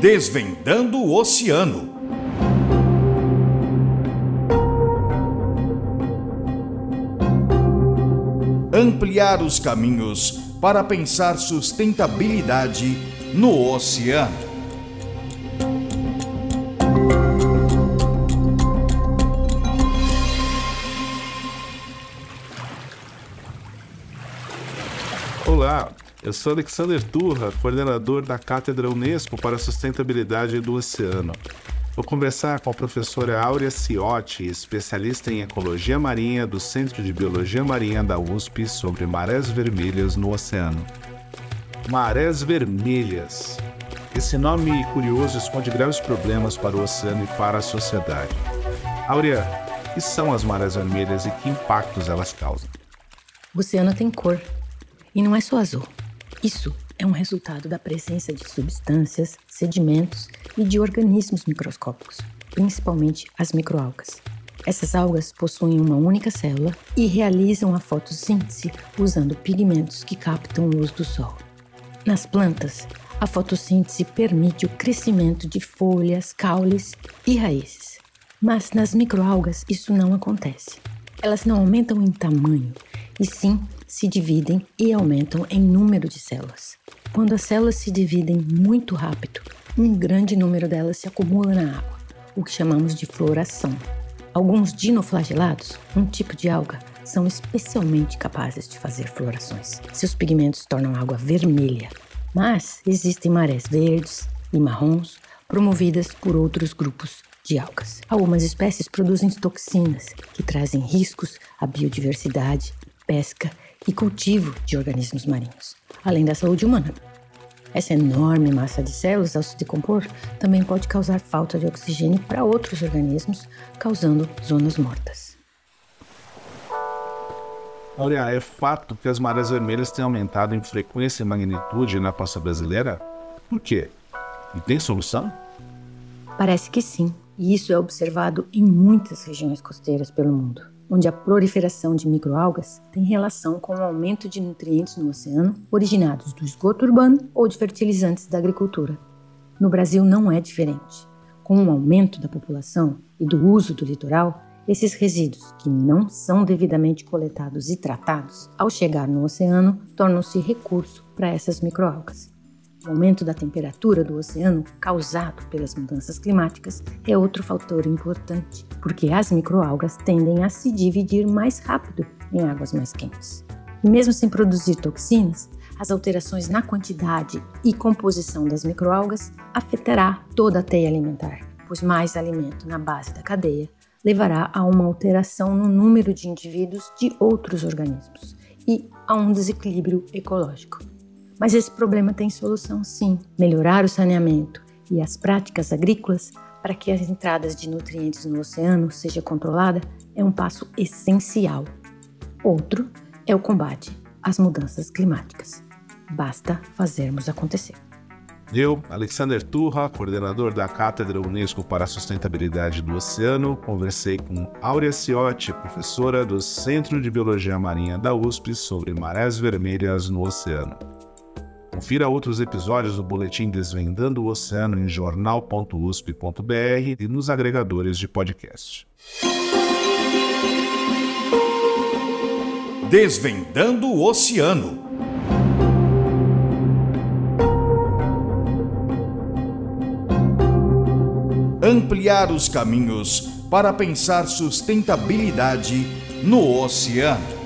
Desvendando o Oceano. Ampliar os caminhos para pensar sustentabilidade no oceano. Olá, eu sou Alexander Turra, coordenador da Cátedra Unesco para a Sustentabilidade do Oceano. Vou conversar com a professora Áurea Ciotti, especialista em ecologia marinha do Centro de Biologia Marinha da USP, sobre marés vermelhas no oceano. Marés vermelhas. Esse nome curioso esconde graves problemas para o oceano e para a sociedade. Áurea, o que são as marés vermelhas e que impactos elas causam? O oceano tem cor e não é só azul. Isso é um resultado da presença de substâncias, sedimentos e de organismos microscópicos, principalmente as microalgas. Essas algas possuem uma única célula e realizam a fotossíntese usando pigmentos que captam luz do sol. Nas plantas, a fotossíntese permite o crescimento de folhas, caules e raízes. Mas nas microalgas isso não acontece. Elas não aumentam em tamanho, e sim se dividem e aumentam em número de células. Quando as células se dividem muito rápido, um grande número delas se acumula na água, o que chamamos de floração. Alguns dinoflagelados, um tipo de alga, são especialmente capazes de fazer florações. Seus pigmentos tornam a água vermelha. Mas existem marés verdes e marrons promovidas por outros grupos de algas. Algumas espécies produzem toxinas que trazem riscos à biodiversidade, pesca e cultivo de organismos marinhos, além da saúde humana. Essa enorme massa de células, ao se decompor, também pode causar falta de oxigênio para outros organismos, causando zonas mortas. Aurea, é fato que as marés vermelhas têm aumentado em frequência e magnitude na costa brasileira? Por quê? E tem solução? Parece que sim, e isso é observado em muitas regiões costeiras pelo mundo onde a proliferação de microalgas tem relação com o aumento de nutrientes no oceano originados do esgoto urbano ou de fertilizantes da agricultura. No Brasil não é diferente. Com o aumento da população e do uso do litoral, esses resíduos, que não são devidamente coletados e tratados, ao chegar no oceano, tornam-se recurso para essas microalgas. O aumento da temperatura do oceano causado pelas mudanças climáticas é outro fator importante, porque as microalgas tendem a se dividir mais rápido em águas mais quentes. E mesmo sem produzir toxinas, as alterações na quantidade e composição das microalgas afetará toda a teia alimentar, pois mais alimento na base da cadeia levará a uma alteração no número de indivíduos de outros organismos e a um desequilíbrio ecológico. Mas esse problema tem solução sim. Melhorar o saneamento e as práticas agrícolas para que as entradas de nutrientes no oceano seja controlada é um passo essencial. Outro é o combate às mudanças climáticas. Basta fazermos acontecer. Eu, Alexander Turra, coordenador da Cátedra Unesco para a Sustentabilidade do Oceano, conversei com Áurea Ciotti, professora do Centro de Biologia Marinha da USP, sobre marés vermelhas no oceano. Confira outros episódios do Boletim Desvendando o Oceano em jornal.usp.br e nos agregadores de podcast. Desvendando o Oceano. Ampliar os caminhos para pensar sustentabilidade no oceano.